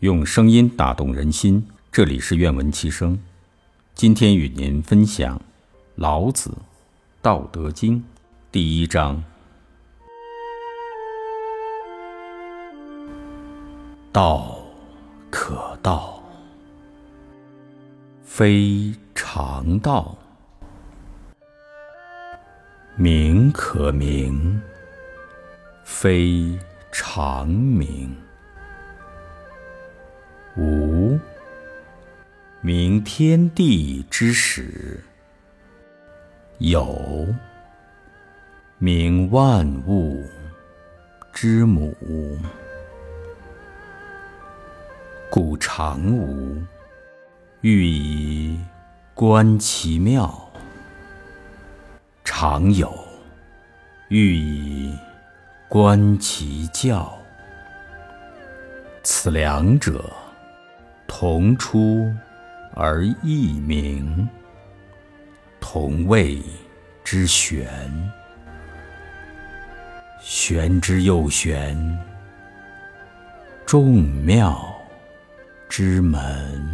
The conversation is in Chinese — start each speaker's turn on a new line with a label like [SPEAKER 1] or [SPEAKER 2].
[SPEAKER 1] 用声音打动人心。这里是愿闻其声。今天与您分享《老子·道德经》第一章：道可道，非常道；名可名，非常名。名，天地之始；有名，万物之母。故常无，欲以观其妙；常有，欲以观其教。此两者，同出而异名，同谓之玄。玄之又玄，众妙之门。